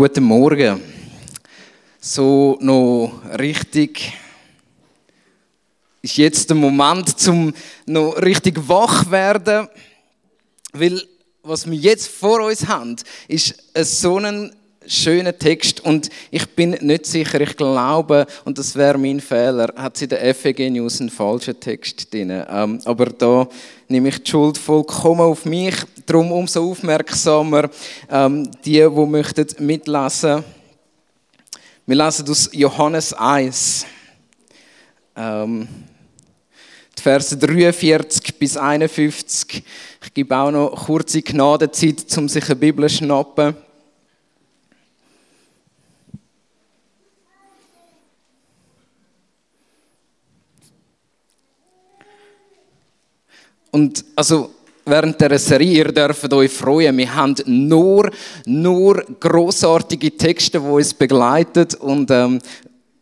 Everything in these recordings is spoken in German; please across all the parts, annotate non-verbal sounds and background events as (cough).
Guten Morgen. So noch richtig ist jetzt der Moment zum noch richtig wach werden, weil was wir jetzt vor uns haben, ist so ein schöner Text und ich bin nicht sicher, ich glaube, und das wäre mein Fehler, hat sie der FEG News einen falschen Text drin. Ähm, aber da nehme ich die Schuld vollkommen auf mich, darum umso aufmerksamer ähm, die, die möchten mitlesen. Wir lesen aus Johannes 1. Ähm, die Verse 43 bis 51. Ich gebe auch noch kurze Gnadenzeit, um sich eine Bibel zu schnappen. Und also während der Serie, ihr dürft euch freuen, wir haben nur, nur großartige Texte, die uns begleiten und ähm,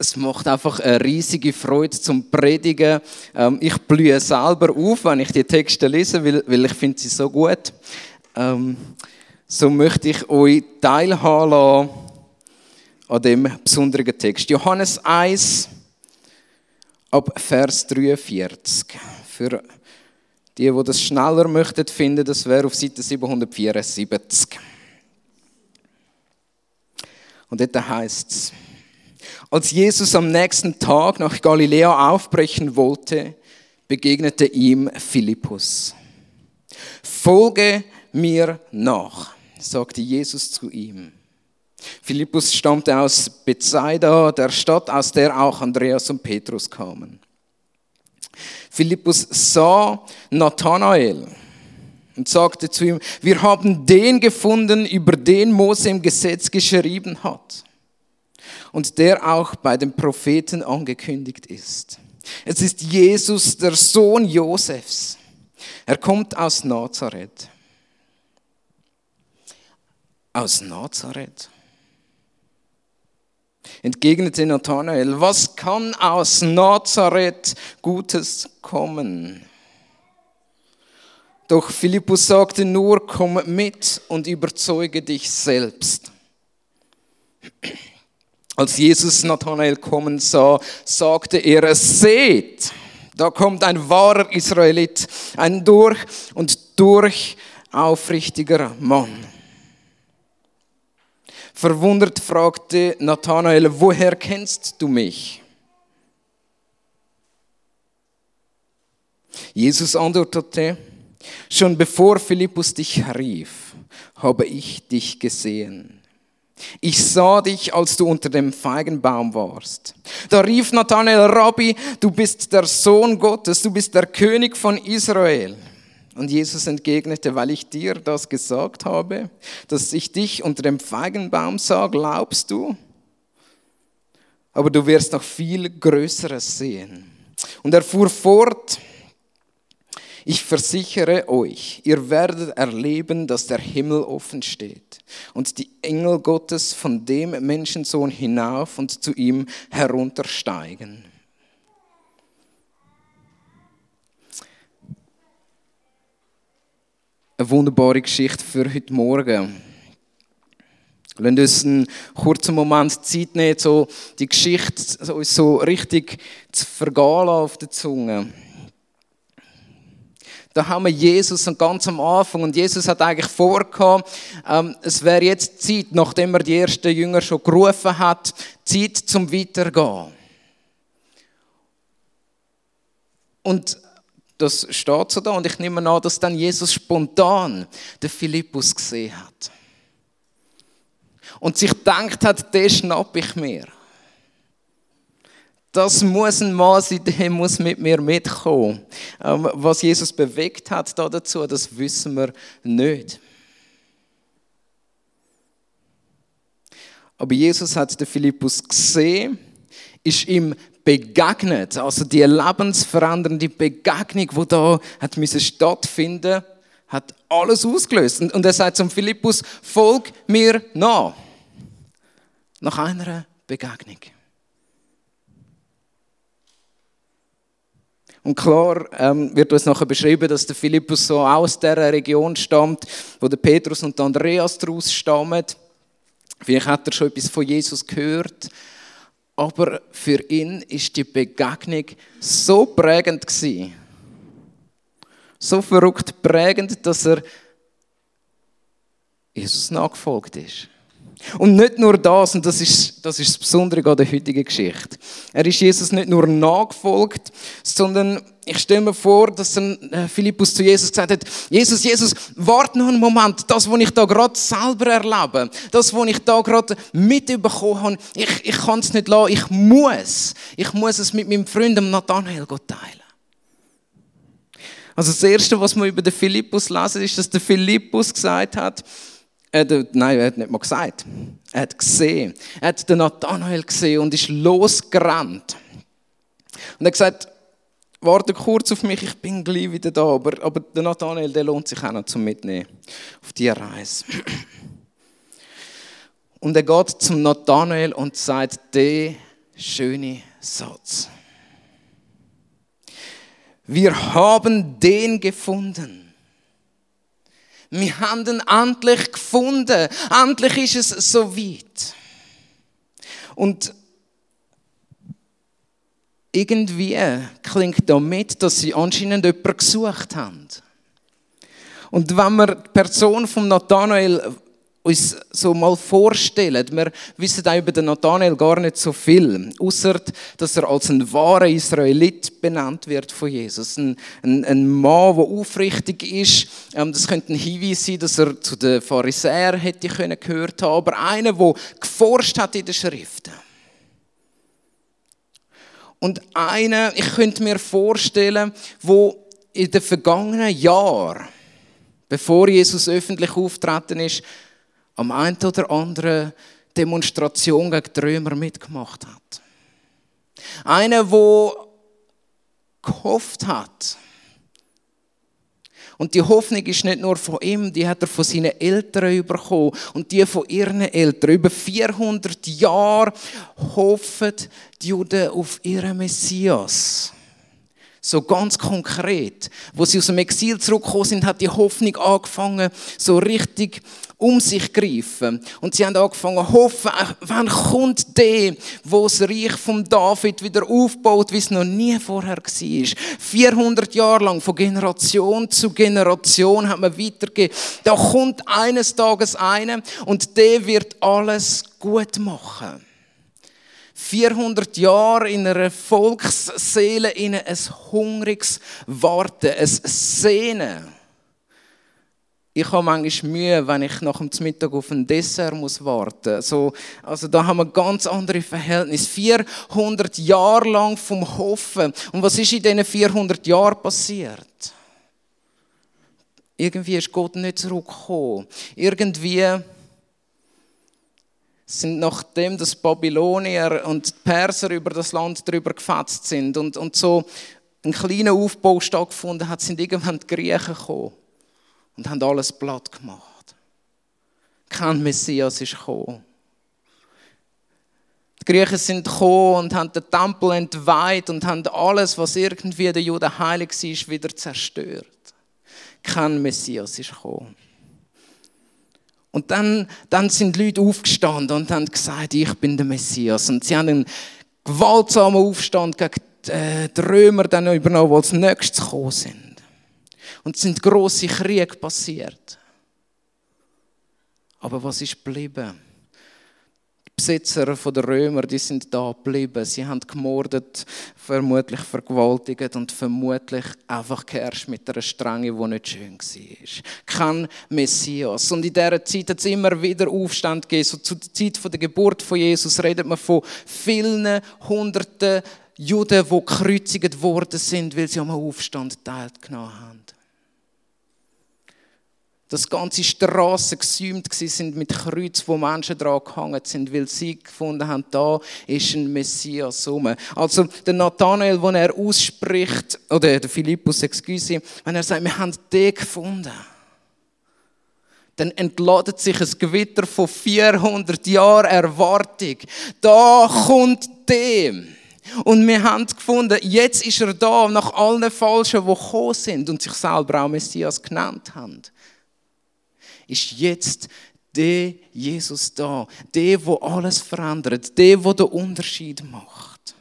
es macht einfach eine riesige Freude zum Predigen. Ähm, ich blühe selber auf, wenn ich die Texte lese, weil, weil ich finde sie so gut. Ähm, so möchte ich euch teilhaben lassen an dem besonderen Text. Johannes 1 ab Vers 43. Für die, die das schneller möchten finden, das wäre auf Seite 774. Und dort heißt es, als Jesus am nächsten Tag nach Galiläa aufbrechen wollte, begegnete ihm Philippus. Folge mir nach, sagte Jesus zu ihm. Philippus stammte aus Bethsaida, der Stadt, aus der auch Andreas und Petrus kamen. Philippus sah Nathanael und sagte zu ihm, wir haben den gefunden, über den Mose im Gesetz geschrieben hat und der auch bei den Propheten angekündigt ist. Es ist Jesus, der Sohn Josefs. Er kommt aus Nazareth. Aus Nazareth? Entgegnete Nathanael, was kann aus Nazareth Gutes kommen? Doch Philippus sagte nur, komm mit und überzeuge dich selbst. Als Jesus Nathanael kommen sah, sagte er, seht, da kommt ein wahrer Israelit, ein durch und durch aufrichtiger Mann. Verwundert fragte Nathanael, woher kennst du mich? Jesus antwortete, schon bevor Philippus dich rief, habe ich dich gesehen. Ich sah dich, als du unter dem Feigenbaum warst. Da rief Nathanael, Rabbi, du bist der Sohn Gottes, du bist der König von Israel. Und Jesus entgegnete, weil ich dir das gesagt habe, dass ich dich unter dem Feigenbaum sah, glaubst du? Aber du wirst noch viel Größeres sehen. Und er fuhr fort, ich versichere euch, ihr werdet erleben, dass der Himmel offen steht und die Engel Gottes von dem Menschensohn hinauf und zu ihm heruntersteigen. Eine wunderbare Geschichte für heute Morgen. Lass uns einen kurzen Moment Zeit nehmen, so die Geschichte uns so richtig zu vergehen auf der Zunge. Da haben wir Jesus ganz am Anfang und Jesus hat eigentlich vorgehabt, ähm, es wäre jetzt Zeit, nachdem er die ersten Jünger schon gerufen hat, Zeit zum Weitergehen. Und das steht so da und ich nehme an, dass dann Jesus spontan den Philippus gesehen hat. Und sich gedacht hat, den schnapp ich mir. Das muss ein Mann sein, der muss mit mir mitkommen. Ähm, was Jesus bewegt hat da dazu, das wissen wir nicht. Aber Jesus hat den Philippus gesehen, ist ihm begegnet. Also die lebensverändernde Begegnung, die da hat müssen stattfinden, hat alles ausgelöst. Und er sagt zum Philippus: Folg mir nach. Nach einer Begegnung. Und klar ähm, wird uns nachher beschrieben, dass der Philippus so aus der Region stammt, wo der Petrus und der Andreas daraus stammen. Vielleicht hat er schon etwas von Jesus gehört, aber für ihn ist die Begegnung so prägend gewesen, so verrückt prägend, dass er Jesus nachgefolgt ist. Und nicht nur das, und das ist, das ist das Besondere an der heutigen Geschichte. Er ist Jesus nicht nur nachgefolgt, sondern ich stelle mir vor, dass äh, Philippus zu Jesus gesagt hat, Jesus, Jesus, warte noch einen Moment, das, was ich da gerade selber erlebe, das, was ich da gerade mitbekommen habe, ich, ich kann es nicht lassen, ich muss, ich muss es mit meinem Freund Nathanael teilen. Also das Erste, was wir über den Philippus lesen, ist, dass der Philippus gesagt hat, er hat, nein, er hat nicht mal gesagt. Er hat gesehen. Er hat den Nathanael gesehen und ist losgerannt. Und er hat gesagt, warte kurz auf mich, ich bin gleich wieder da. Aber, aber der Nathanael, der lohnt sich auch noch zum Mitnehmen auf diese Reise. Und er geht zum Nathanael und sagt den schönen Satz. Wir haben den gefunden wir haben ihn endlich gefunden. Endlich ist es so weit. Und irgendwie klingt da mit, dass sie anscheinend jemanden gesucht haben. Und wenn wir die Person von Nathanael uns so mal vorstellen, wir wissen auch über den Nathanael gar nicht so viel, außer dass er als ein wahrer Israelit benannt wird von Jesus. Ein, ein, ein Mann, der aufrichtig ist. Ähm, das könnte ein Hinweis sein, dass er zu den Pharisäern hätte können gehört haben, aber einer, der geforscht hat in den Schriften. Und einer, ich könnte mir vorstellen, wo in den vergangenen Jahren, bevor Jesus öffentlich auftreten ist, am einen oder anderen Demonstration gegen die Römer mitgemacht hat. Einer, der gehofft hat. Und die Hoffnung ist nicht nur von ihm, die hat er von seinen Eltern bekommen und die von ihren Eltern. Über 400 Jahre hoffen die Juden auf ihren Messias. So ganz konkret. Wo sie aus dem Exil zurückgekommen sind, hat die Hoffnung angefangen, so richtig um sich greifen. Und sie haben angefangen hoffen, wann kommt der, wo das Reich von David wieder aufbaut, wie es noch nie vorher war. 400 Jahre lang, von Generation zu Generation, hat man weitergegeben. Da kommt eines Tages einer und der wird alles gut machen. 400 Jahre in einer Volksseele, in ein hungriges Warten, ein Sehnen. Ich habe manchmal Mühe, wenn ich nach dem Mittag auf ein Dessert muss warten muss. So, also da haben wir ganz andere Verhältnisse. 400 Jahre lang vom Hoffen. Und was ist in diesen 400 Jahren passiert? Irgendwie ist Gott nicht zurückgekommen. Irgendwie sind nachdem das Babylonier und die Perser über das Land drüber gefetzt sind und, und so ein kleiner Aufbau stattgefunden hat, sind irgendwann die Griechen gekommen und haben alles platt gemacht. Kein Messias ist gekommen. Die Griechen sind gekommen und haben den Tempel entweiht und haben alles, was irgendwie der Juden heilig war, wieder zerstört. Kein Messias ist gekommen. Und dann, dann sind Leute aufgestanden und haben gesagt, ich bin der Messias. Und sie haben einen gewaltsamen Aufstand gegen äh, die Römer dann übernommen, die als nächstes gekommen sind. Und es sind grosse Kriege passiert. Aber was ist geblieben? Besitzer der Römer, die sind da geblieben. Sie haben gemordet, vermutlich vergewaltigt und vermutlich einfach geherrscht mit einer Strenge, die nicht schön war. Kein Messias. Und in dieser Zeit hat es immer wieder Aufstand gegeben. So zu der Zeit der Geburt von Jesus redet man von vielen Hunderten Juden, die gekreuzigt worden sind, weil sie am Aufstand teilgenommen haben dass ganze Straßen gesäumt sind mit Kreuz, wo Menschen dran gehangen sind, weil sie gefunden haben, da ist ein Messias rum. Also der Nathanael, wenn er ausspricht, oder der Philippus, excuse, wenn er sagt, wir haben den gefunden, dann entladet sich ein Gewitter von 400 Jahren Erwartung. Da kommt dem. Und wir haben gefunden, jetzt ist er da, nach allen Falschen, die gekommen sind und sich selber auch Messias genannt haben ist jetzt der Jesus da, der, wo alles verändert, der, wo den Unterschied macht.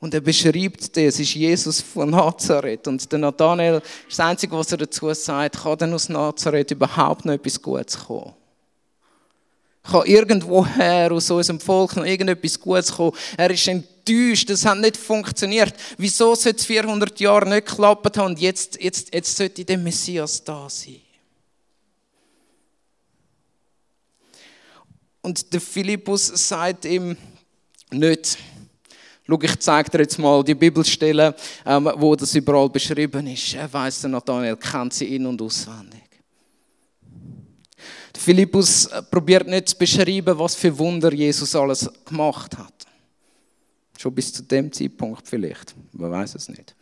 Und er beschreibt das, es ist Jesus von Nazareth. Und der Nathanael, das Einzige, was er dazu sagt, kann denn aus Nazareth überhaupt noch etwas Gutes kommen? Kann irgendwoher aus unserem Volk noch irgendetwas Gutes kommen? Er ist enttäuscht, das hat nicht funktioniert. Wieso sollte es 400 Jahre nicht geklappt haben und jetzt, jetzt, jetzt sollte der Messias da sein? Und der Philippus sagt ihm nicht, Schau, ich zeige dir jetzt mal die Bibelstelle, ähm, wo das überall beschrieben ist. Er weiß, der Nathanael kennt sie in- und auswendig. Philippus äh, probiert nicht zu beschreiben, was für Wunder Jesus alles gemacht hat. Schon bis zu dem Zeitpunkt vielleicht. Man weiß es nicht.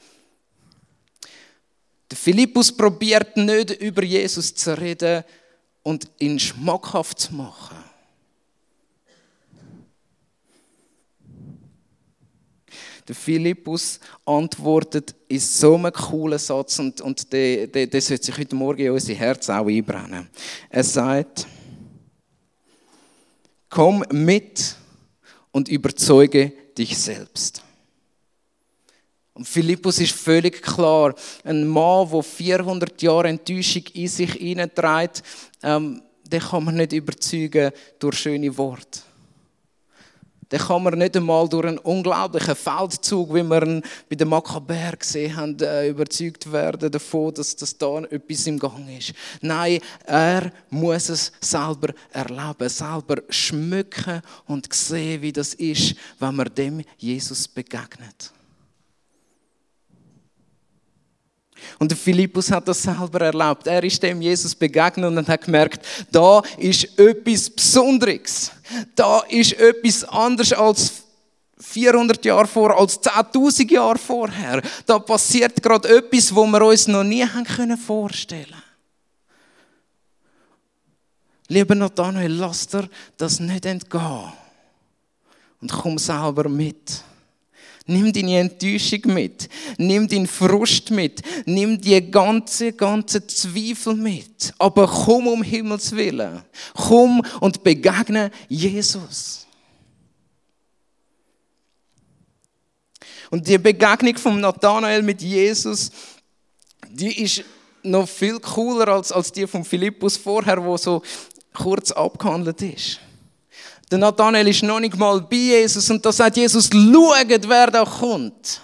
Der Philippus probiert nicht über Jesus zu reden und ihn schmackhaft zu machen. Der Philippus antwortet in so einem coolen Satz und, und der, der, sollte sich heute Morgen in unser Herz auch einbrennen. Er sagt, komm mit und überzeuge dich selbst. Und Philippus ist völlig klar, ein Mann, der 400 Jahre Enttäuschung in sich hineinträgt, ähm, den kann man nicht überzeugen durch schöne Worte dann kann man nicht einmal durch einen unglaublichen Feldzug, wie wir ihn bei den Makkabäer gesehen haben, äh, überzeugt werden davon, dass das da etwas im Gang ist. Nein, er muss es selber erleben, selber schmücken und sehen, wie das ist, wenn man dem Jesus begegnet. Und Philippus hat das selber erlebt. Er ist dem Jesus begegnet und hat gemerkt, da ist etwas Besonderes. Da ist etwas anderes als 400 Jahre vor, als 10.000 Jahre vorher. Da passiert gerade etwas, wo wir uns noch nie haben vorstellen können. Lieber Nathanael, lass dir das nicht entgehen. Und komm selber mit. Nimm deine Enttäuschung mit. Nimm deinen Frust mit. Nimm die ganze, ganze Zweifel mit. Aber komm um Himmels Willen. Komm und begegne Jesus. Und die Begegnung von Nathanael mit Jesus, die ist noch viel cooler als, als die von Philippus vorher, wo so kurz abgehandelt ist. Der Nathanael ist noch nicht mal bei Jesus und da sagt Jesus, schaut, wer da kommt.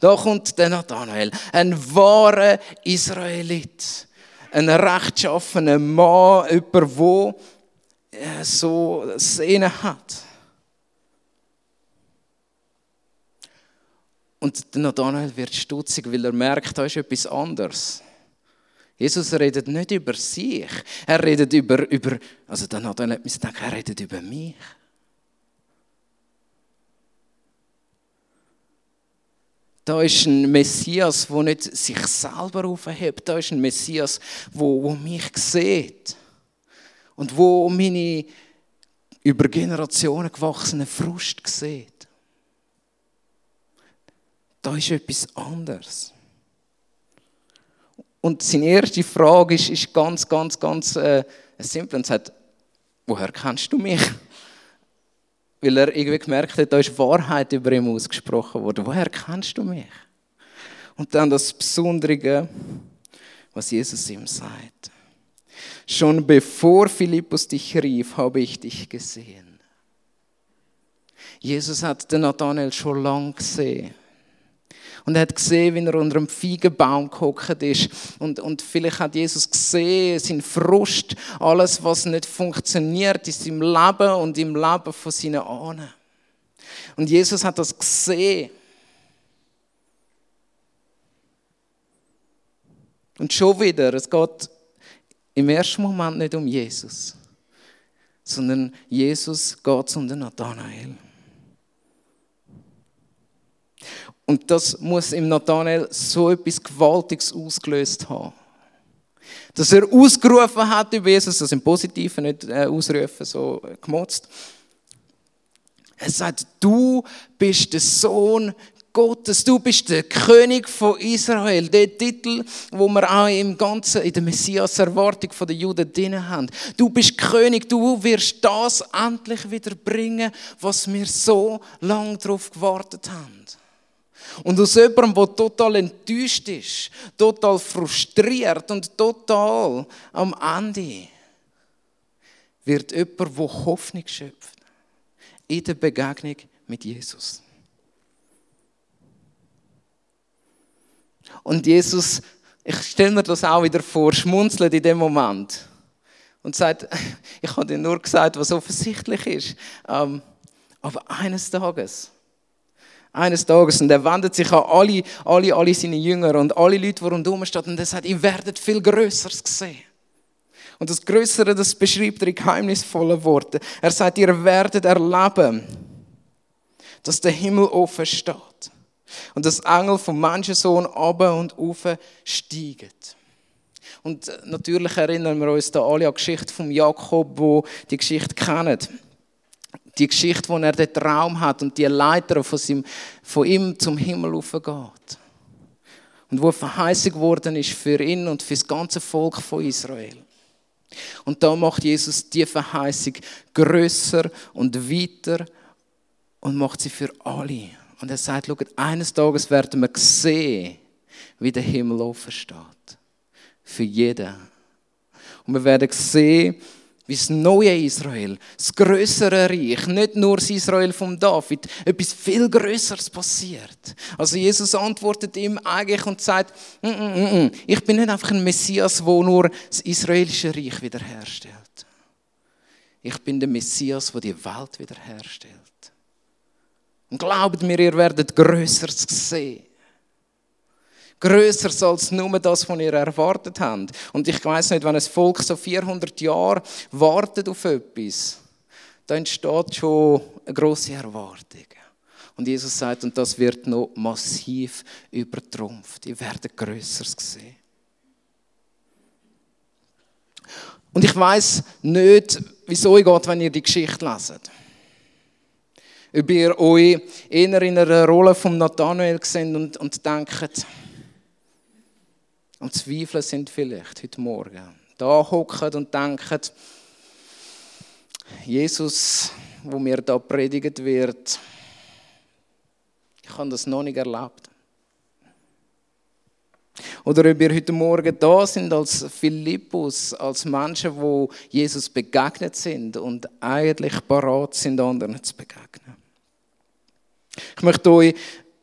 Da kommt der Nathanael, ein wahrer Israelit, ein rechtschaffener Mann, jemand, der so Sehne hat. Und der Nathanael wird stutzig, weil er merkt, da ist etwas anderes. Jesus redet nicht über sich. Er redet über, über also dann hat er nicht gedacht, er redet über mich. Da ist ein Messias, der nicht sich selber aufhebt. Da ist ein Messias, wo, wo mich sieht. Und wo meine über Generationen gewachsene Frust sieht. Da ist etwas anderes. Und seine erste Frage ist, ist ganz, ganz, ganz äh, simpel und sagt, woher kennst du mich? (laughs) Weil er irgendwie gemerkt hat, da ist Wahrheit über ihn ausgesprochen worden. Woher kennst du mich? Und dann das Besondere, was Jesus ihm sagt. Schon bevor Philippus dich rief, habe ich dich gesehen. Jesus hat den Nathanael schon lange gesehen. Und er hat gesehen, wie er unter einem Feigenbaum gehockt ist. Und, und vielleicht hat Jesus gesehen, sein Frust, alles, was nicht funktioniert in seinem Leben und im Leben von seinen Ahnen. Und Jesus hat das gesehen. Und schon wieder, es geht im ersten Moment nicht um Jesus, sondern Jesus geht um den Nathanael. Und das muss im Nathanael so etwas Gewaltiges ausgelöst haben. Dass er ausgerufen hat über Jesus, das im Positiven nicht äh, ausrufen, so gemotzt. Er sagt, du bist der Sohn Gottes. Du bist der König von Israel. Der Titel, wo wir auch im Ganzen, in der Messias-Erwartung der Juden drin haben. Du bist König. Du wirst das endlich wieder bringen, was wir so lange darauf gewartet haben. Und aus jemandem, der total enttäuscht ist, total frustriert und total am Ende, wird jemand, der Hoffnung schöpft in der Begegnung mit Jesus. Und Jesus, ich stelle mir das auch wieder vor, schmunzelt in dem Moment und sagt, (laughs) ich habe dir nur gesagt, was offensichtlich ist. Ähm, aber eines Tages, eines Tages, und er wendet sich an alle, alle, alle seine Jünger und alle Leute, die rundherum stehen, und er sagt, ihr werdet viel Größeres sehen. Und das Größere, das beschreibt er in geheimnisvollen Worten. Er sagt, ihr werdet erleben, dass der Himmel offen steht. Und das Engel vom Menschensohn runter und auf steigen. Und natürlich erinnern wir uns da alle an die Geschichte von Jakob, wo die Geschichte kennen. Die Geschichte, wo er den Traum hat und die Leiter von, seinem, von ihm zum Himmel aufgeht. Und wo Verheißung geworden ist für ihn und für das ganze Volk von Israel. Und da macht Jesus die Verheißung größer und weiter und macht sie für alle. Und er sagt, schaut, eines Tages werden wir sehen, wie der Himmel offen steht. Für jeden. Und wir werden sehen, wie das neue Israel, das größere Reich, nicht nur das Israel von David, etwas viel Größeres passiert. Also Jesus antwortet ihm eigentlich und sagt, mm, mm, mm, ich bin nicht einfach ein Messias, wo nur das israelische Reich wiederherstellt. Ich bin der Messias, der die Welt wiederherstellt. Und glaubt mir, ihr werdet Größeres sehen. Größer als nur das, was ihr erwartet habt. Und ich weiß nicht, wenn ein Volk so 400 Jahre wartet auf etwas, dann entsteht schon eine große Erwartung. Und Jesus sagt, und das wird noch massiv übertrumpft. Ihr werdet Größeres sehen. Und ich weiß nicht, wieso es geht, wenn ihr die Geschichte leset. Ob ihr euch eher in einer Rolle von Nathanael seht und, und denkt, am Zweifeln sind vielleicht heute Morgen. Da hocken und denken, Jesus, wo mir da predigt wird, ich habe das noch nicht erlebt. Oder ob wir heute Morgen da sind als Philippus, als Menschen, wo Jesus begegnet sind und eigentlich parat sind, anderen zu begegnen. Ich möchte euch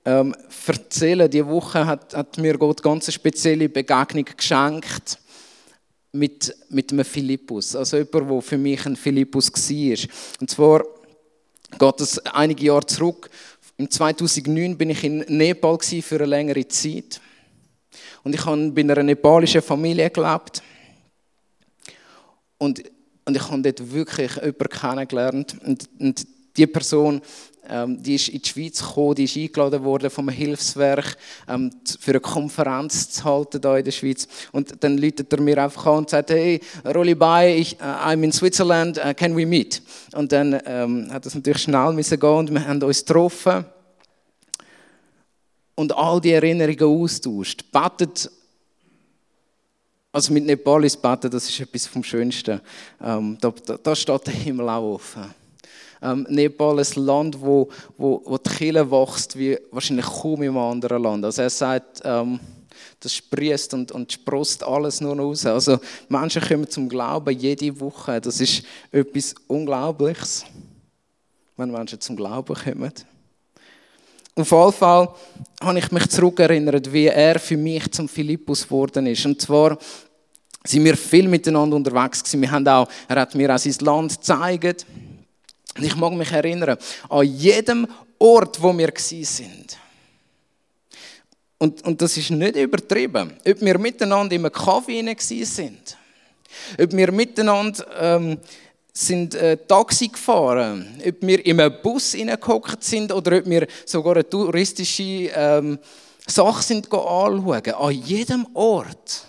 ähm, erzählen, diese Woche hat, hat mir Gott ganz eine spezielle Begegnung geschenkt mit, mit einem Philippus. Also jemand, der für mich ein Philippus war. Und zwar geht es einige Jahre zurück. Im 2009 bin ich in Nepal für eine längere Zeit. Und ich habe bei einer nepalischen Familie gelebt. Und, und ich habe dort wirklich jemanden kennengelernt. Und, und die Person ähm, die ist in die Schweiz gekommen, die ist eingeladen worden vom Hilfswerk ähm, für eine Konferenz zu halten da in der Schweiz. Und dann läutet er mir einfach an und sagt, hey, Rolli Bay, ich, uh, I'm in Switzerland, uh, can we meet? Und dann ähm, hat das natürlich schnell müssen gehen und wir haben uns getroffen und all die Erinnerungen austauscht. Betet also mit Nepalis beten, das ist etwas vom Schönsten. Ähm, da, da, da steht der Himmel auch offen ähm, Nepal ein Land, wo, wo, wo die Kirche wächst wie wahrscheinlich kaum im anderen Land. Also er sagt, ähm, das sprießt und, und sprost alles nur raus. Also Menschen kommen zum Glauben jede Woche. Das ist etwas Unglaubliches, wenn Menschen zum Glauben kommen. Auf jeden Fall habe ich mich zurückerinnert, wie er für mich zum Philippus geworden ist. Und zwar sind wir viel miteinander unterwegs gewesen. Wir haben auch, er hat mir auch sein Land gezeigt. Und ich mag mich erinnern, an jedem Ort, wo wir sind. Und, und das ist nicht übertrieben. Ob wir miteinander in einem Kaffee sind, ob wir miteinander ähm, sind äh, Taxi gefahren, ob wir in einem Bus hineingehockt sind oder ob wir sogar eine touristische ähm, Sache sind anschauen. An jedem Ort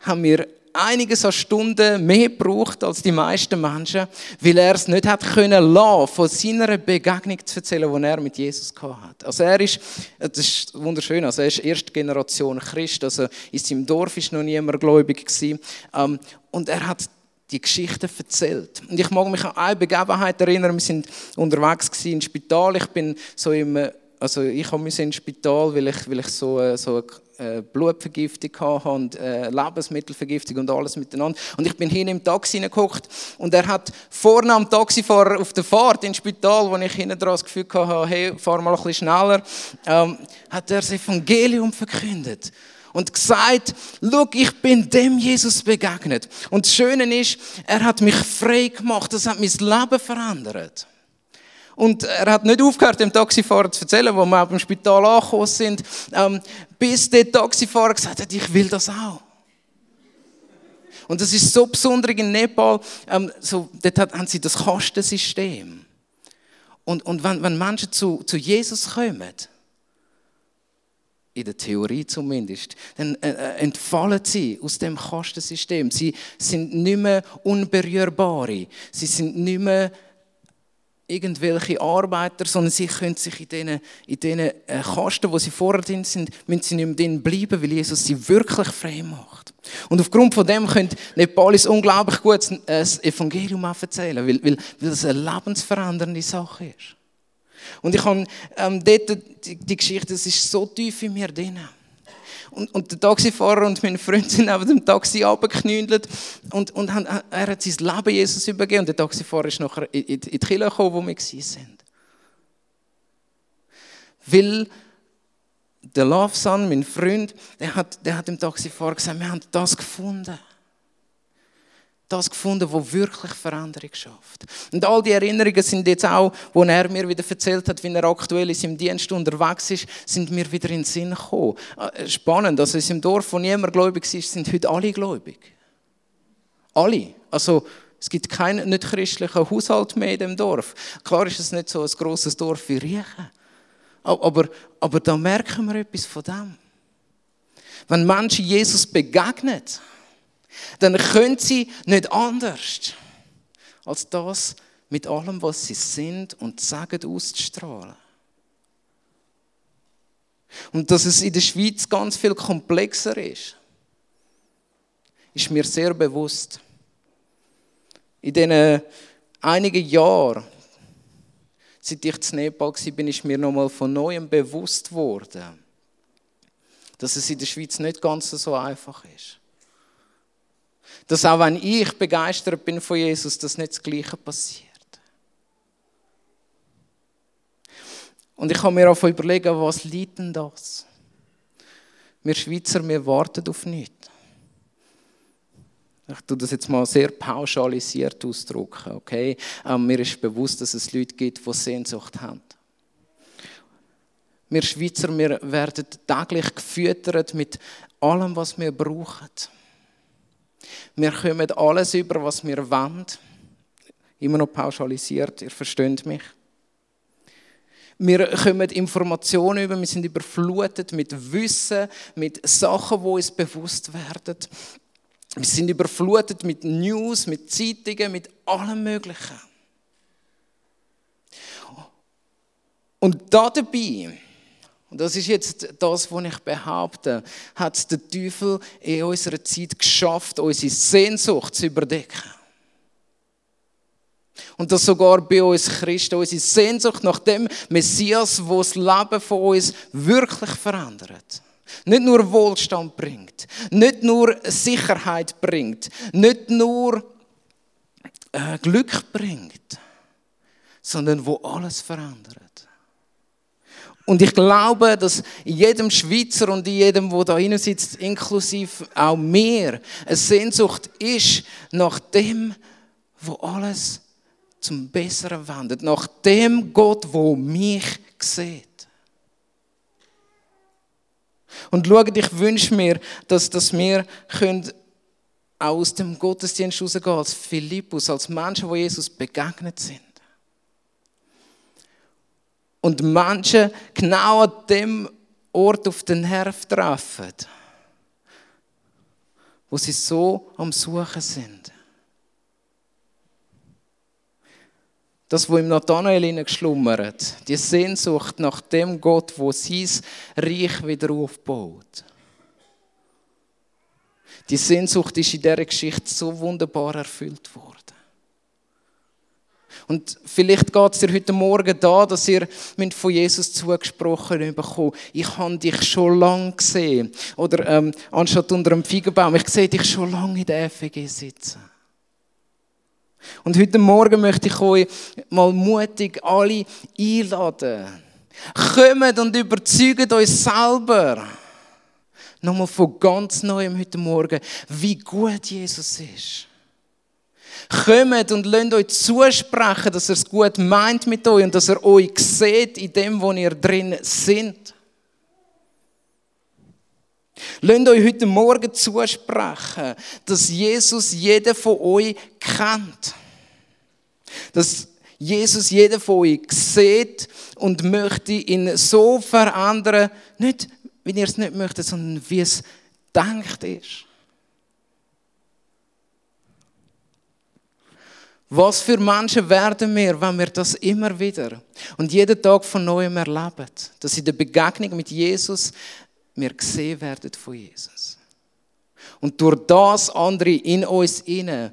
haben wir einiges an Stunden mehr gebraucht als die meisten Menschen, weil er es nicht hat können lassen, von seiner Begegnung zu erzählen, die er mit Jesus hatte. Also er ist, das ist wunderschön, also er ist erste Generation Christ, also in seinem Dorf ist noch niemand gläubig gewesen. Ähm, und er hat die Geschichte erzählt. Und ich mag mich an eine Begebenheit erinnern, wir sind unterwegs gewesen im Spital, ich bin so im, also ich musste ins Spital, weil ich, weil ich so, äh, so äh, Blutvergiftung hatte und äh, Lebensmittelvergiftung und alles miteinander. Und ich bin hin im Taxi hineingeguckt und er hat vorne am Taxifahrer auf der Fahrt ins Spital, wo ich hinten dran das Gefühl hatte, hey, fahr mal ein bisschen schneller, ähm, hat er das Evangelium verkündet und gesagt, schau, ich bin dem Jesus begegnet. Und das Schöne ist, er hat mich frei gemacht, das hat mein Leben verändert. Und er hat nicht aufgehört, dem Taxifahrer zu erzählen, wo wir auf dem Spital angekommen sind, ähm, bis der Taxifahrer gesagt hat, ich will das auch. Und das ist so besonders in Nepal, ähm, so, dort haben sie das Kastensystem. Und, und wenn, wenn Menschen zu, zu Jesus kommen, in der Theorie zumindest, dann äh, äh entfallen sie aus dem Kastensystem. Sie sind nicht mehr unberührbare. Sie sind nicht mehr irgendwelche Arbeiter, sondern sie können sich in diesen, in diesen äh, Kasten, wo sie vorher drin sind, müssen sie nicht mehr drin bleiben, weil Jesus sie wirklich frei macht. Und aufgrund von dem können Nepalis unglaublich gut das Evangelium erzählen, weil, weil, weil das eine lebensverändernde Sache ist. Und ich habe ähm, dort die, die Geschichte, das ist so tief in mir drin. Und, und, der Taxifahrer und mein Freund sind neben dem Taxi runtergeknündelt und, und haben, er hat sein Leben Jesus übergeben und der Taxifahrer ist nachher in, in, in die Kirche gekommen, wo wir waren. Weil der Love Son, mein Freund, der hat, der hat dem Taxifahrer gesagt, wir haben das gefunden das gefunden, wo wirklich Veränderung schafft. Und all die Erinnerungen sind jetzt auch, wo er mir wieder erzählt hat, wie er aktuell in seinem Dienst unterwegs ist, sind mir wieder in den Sinn gekommen. Ah, spannend, also in seinem Dorf, wo niemand gläubig ist, sind heute alle gläubig. Alle. Also es gibt keinen nicht christlichen Haushalt mehr in dem Dorf. Klar ist es nicht so ein grosses Dorf wie Riechen. Aber, aber da merken wir etwas von dem. Wenn Menschen Jesus begegnen, dann können sie nicht anders, als das mit allem, was sie sind und sagen, auszustrahlen. Und dass es in der Schweiz ganz viel komplexer ist, ist mir sehr bewusst. In diesen einigen Jahren, seit ich in Nepal war, bin ich mir nochmal von neuem bewusst worden, dass es in der Schweiz nicht ganz so einfach ist. Dass auch wenn ich begeistert bin von Jesus, dass nicht das Gleiche passiert. Und ich habe mir auch überlegen, was liegt denn das? Wir Schweizer, wir warten auf nichts. Ich tue das jetzt mal sehr pauschalisiert ausdrücken, okay? Ähm, mir ist bewusst, dass es Leute gibt, die Sehnsucht haben. Wir Schweizer, wir werden täglich gefüttert mit allem, was wir brauchen. Wir kommen alles über, was wir wollen. Immer noch pauschalisiert, ihr versteht mich. Wir kommen Informationen über, wir sind überflutet mit Wissen, mit Sachen, die uns bewusst werden. Wir sind überflutet mit News, mit Zeitungen, mit allem Möglichen. Und da dabei und das ist jetzt das, was ich behaupte, hat der Teufel in unserer Zeit geschafft, unsere Sehnsucht zu überdecken. Und das sogar bei uns Christen, unsere Sehnsucht nach dem Messias, wo das Leben von uns wirklich verändert. Nicht nur Wohlstand bringt, nicht nur Sicherheit bringt, nicht nur äh, Glück bringt, sondern wo alles verändert. Und ich glaube, dass in jedem Schweizer und in jedem, der da hinein sitzt, inklusive auch mir, eine Sehnsucht ist nach dem, wo alles zum Besseren wendet. Nach dem Gott, wo mich sieht. Und schaut, ich wünsche mir, dass, dass wir können auch aus dem Gottesdienst rausgehen als Philippus, als Menschen, die Jesus begegnet sind. Und Menschen genau an dem Ort auf den Nerv treffen, wo sie so am Suchen sind. Das, wo im Nathanael geschlummert, die Sehnsucht nach dem Gott, wo sein Reich wieder aufbaut. Die Sehnsucht ist in dieser Geschichte so wunderbar erfüllt worden. Und vielleicht geht es dir heute Morgen da, dass ihr von Jesus zugesprochen bekommen ich habe dich schon lange gesehen. Oder ähm, anstatt unter einem Feigenbaum, ich sehe dich schon lange in der FEG sitzen. Und heute Morgen möchte ich euch mal mutig alle einladen. Kommt und überzeugt euch selber. Nochmal von ganz Neuem heute Morgen, wie gut Jesus ist. Kommt und lasst euch zusprechen, dass er es gut meint mit euch und dass er euch sieht in dem, wo ihr drin sind. Lasst euch heute Morgen zusprechen, dass Jesus jeden von euch kennt. Dass Jesus jeden von euch sieht und möchte ihn so verändern, nicht wie ihr es nicht möchtet, sondern wie es denkt ist. Was für Menschen werden wir, wenn wir das immer wieder und jeden Tag von neuem erleben, dass in der Begegnung mit Jesus wir gesehen werden von Jesus. Und durch das andere in uns inne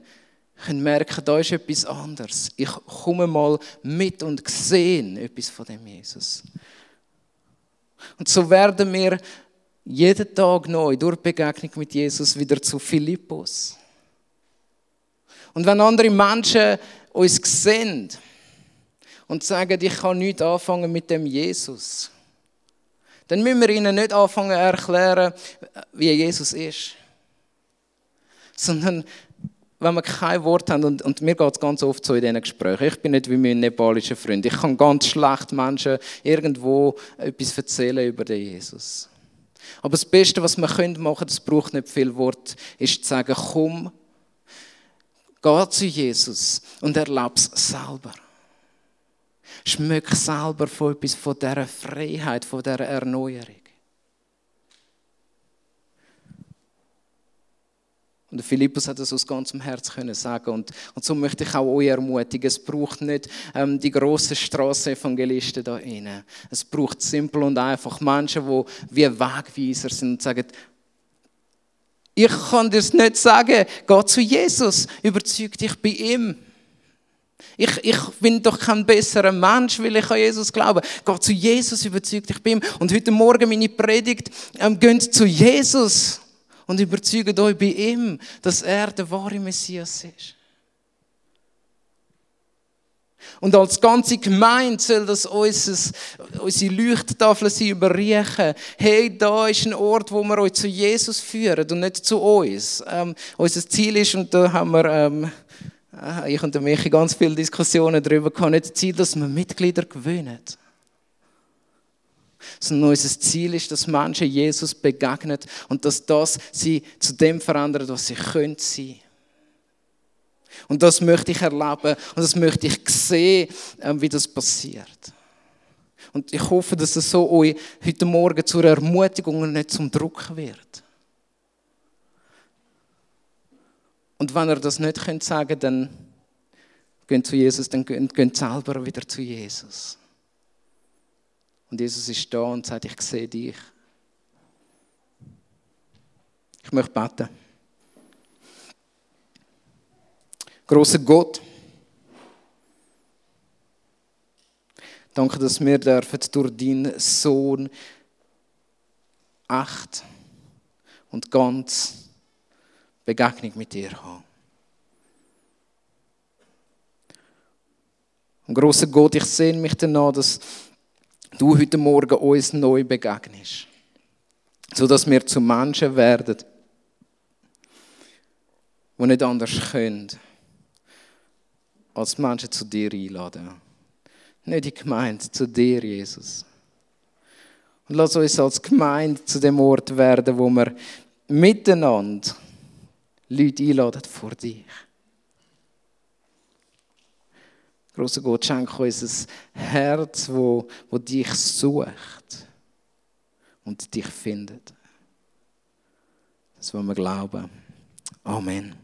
können merken, da ist etwas anderes. Ich komme mal mit und sehe etwas von dem Jesus. Und so werden wir jeden Tag neu durch Begegnung mit Jesus wieder zu Philippus. Und wenn andere Menschen uns sehen und sagen, ich kann nicht anfangen mit dem Jesus, dann müssen wir ihnen nicht anfangen erklären, wie Jesus ist. Sondern wenn wir kein Wort haben, und, und mir geht es ganz oft so in diesen Gesprächen, ich bin nicht wie mein nepalischer Freund, ich kann ganz schlecht Menschen irgendwo etwas erzählen über den Jesus. Aber das Beste, was wir machen können, das braucht nicht viel Wort, ist zu sagen, komm Geh zu Jesus und erlebe es selber. Schmück selber von etwas von dieser Freiheit, von dieser Erneuerung. Und Philippus hat das aus ganzem Herz können sagen und, und so möchte ich auch euch ermutigen. Es braucht nicht ähm, die grossen Strassenevangelisten da innen. Es braucht simpel und einfach Menschen, die wie Wegweiser sind und sagen, ich kann dir es nicht sagen. Geh zu Jesus, überzeug dich bei ihm. Ich, ich bin doch kein besserer Mensch, weil ich an Jesus glaube. Geh zu Jesus, überzeug dich bei ihm. Und heute Morgen meine Predigt, ähm, geht zu Jesus und überzeugt euch bei ihm, dass er der wahre Messias ist. Und als ganze Gemeinde soll das unser, unsere Leuchttafel sein, überriechen. Hey, da ist ein Ort, wo wir euch zu Jesus führen und nicht zu uns. Ähm, unser Ziel ist, und da haben wir, ähm, äh, ich und der Michi ganz viele Diskussionen darüber gehabt, nicht das Ziel, dass wir Mitglieder gewinnen. Sondern unser Ziel ist, dass Menschen Jesus begegnen und dass das sie zu dem verändert, was sie können sein. Und das möchte ich erleben und das möchte ich sehen, ähm, wie das passiert. Und ich hoffe, dass es so euch heute Morgen zur Ermutigung und nicht zum Druck wird. Und wenn ihr das nicht könnt sagen, dann geht zu Jesus, dann geht selber wieder zu Jesus. Und Jesus ist da und sagt, ich sehe dich. Ich möchte beten. Großer Gott, danke, dass wir dürfen durch deinen Sohn echt und ganz Begegnung mit dir haben. Und großer Gott, ich sehne mich danach, dass du heute Morgen uns neu begegnest, sodass wir zu Menschen werden, die nicht anders können als Menschen zu dir einladen. Nicht die Gemeinde, zu dir, Jesus. Und lass uns als Gemeinde zu dem Ort werden, wo wir miteinander Leute einladen vor dich. Großer Gott, schenke uns ein Herz, wo, wo dich sucht und dich findet. Das wollen wir glauben. Amen.